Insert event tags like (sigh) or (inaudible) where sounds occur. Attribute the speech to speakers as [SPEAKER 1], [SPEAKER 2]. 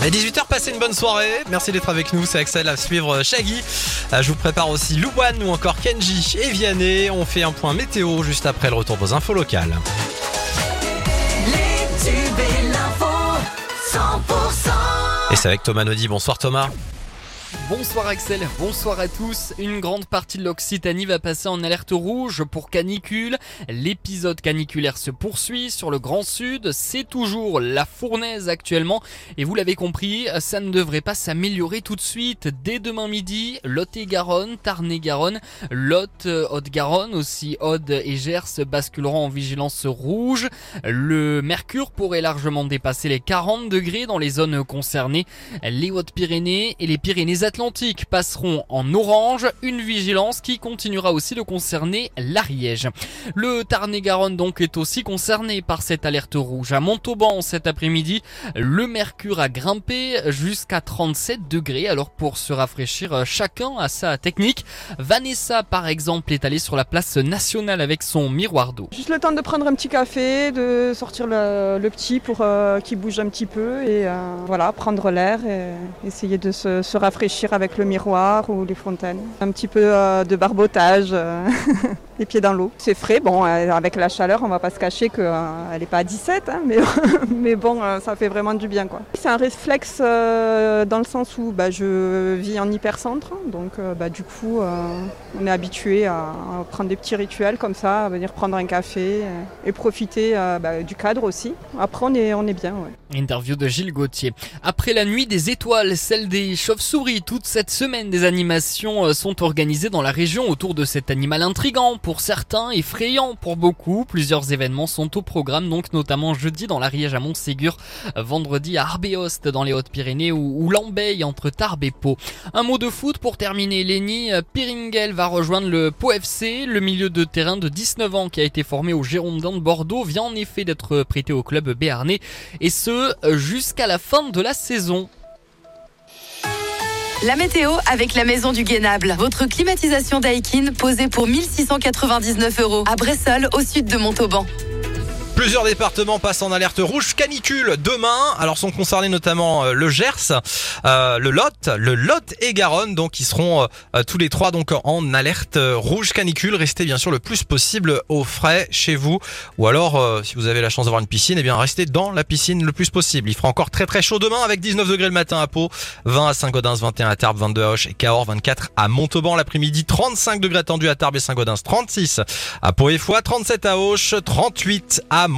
[SPEAKER 1] À 18h, passez une bonne soirée. Merci d'être avec nous. C'est Axel à suivre Shaggy. Euh, Je vous prépare aussi Louane ou encore Kenji et Vianney. On fait un point météo juste après le retour vos infos locales.
[SPEAKER 2] Les tubes et l'info 100%
[SPEAKER 1] Et c'est avec Thomas Naudy. Bonsoir Thomas.
[SPEAKER 3] Bonsoir Axel, bonsoir à tous. Une grande partie de l'Occitanie va passer en alerte rouge pour canicule. L'épisode caniculaire se poursuit sur le Grand Sud. C'est toujours la fournaise actuellement. Et vous l'avez compris, ça ne devrait pas s'améliorer tout de suite. Dès demain midi, Lot-et-Garonne, Tarn-et-Garonne, Lot, euh, Haute-Garonne, aussi Aude et Gers basculeront en vigilance rouge. Le mercure pourrait largement dépasser les 40 degrés dans les zones concernées. Les Hautes-Pyrénées et les Pyrénées-Atlantiques passeront en orange, une vigilance qui continuera aussi de concerner l'Ariège. Le Tarn-et-Garonne donc est aussi concerné par cette alerte rouge. À Montauban cet après-midi, le mercure a grimpé jusqu'à 37 degrés. Alors pour se rafraîchir, chacun a sa technique. Vanessa par exemple est allée sur la place nationale avec son miroir d'eau.
[SPEAKER 4] Juste le temps de prendre un petit café, de sortir le, le petit pour euh, qu'il bouge un petit peu et euh, voilà, prendre l'air et essayer de se, se rafraîchir avec le miroir ou les fontaines. Un petit peu euh, de barbotage, euh, (laughs) les pieds dans l'eau. C'est frais, bon, euh, avec la chaleur, on va pas se cacher qu'elle n'est pas à 17, hein, (laughs) mais, bon, euh, ça fait vraiment du bien. C'est un réflexe euh, dans le sens où bah, je vis en hypercentre, donc euh, bah, du coup, euh, on est habitué à, prendre des petits rituels comme ça, à venir prendre un café euh, et profiter euh, bah, du cadre aussi. Après, on est, on est bien.
[SPEAKER 3] Interview de Gilles Gauthier. Après la nuit des étoiles, celle des chauves-souris, toute cette semaine des animations euh, sont organisées dans la région autour de cet animal intrigant certains, effrayant pour beaucoup. Plusieurs événements sont au programme, donc notamment jeudi dans l'Ariège à Montségur, vendredi à Arbéost dans les Hautes-Pyrénées ou, ou Lambeille entre Tarbes et Pau. Un mot de foot pour terminer. Lenny euh, Piringel va rejoindre le Pau FC. Le milieu de terrain de 19 ans qui a été formé au Girondins de Bordeaux vient en effet d'être prêté au club béarnais et ce euh, jusqu'à la fin de la saison.
[SPEAKER 5] La météo avec la maison du Guénable. Votre climatisation Daikin posée pour 1699 euros à Bressol au sud de Montauban.
[SPEAKER 1] Plusieurs départements passent en alerte rouge canicule demain. Alors sont concernés notamment euh, le Gers, euh, le Lot, le Lot et Garonne. Donc ils seront euh, euh, tous les trois donc en alerte euh, rouge canicule. Restez bien sûr le plus possible au frais chez vous. Ou alors euh, si vous avez la chance d'avoir une piscine, eh bien restez dans la piscine le plus possible. Il fera encore très très chaud demain avec 19 degrés le matin à Pau, 20 à Saint-Gaudens, 21 à Tarbes, 22 à Hoche et Cahors, 24 à Montauban l'après-midi, 35 degrés attendus à Tarbes et Saint-Gaudens, 36 à Pau et Foix, 37 à Auch, 38 à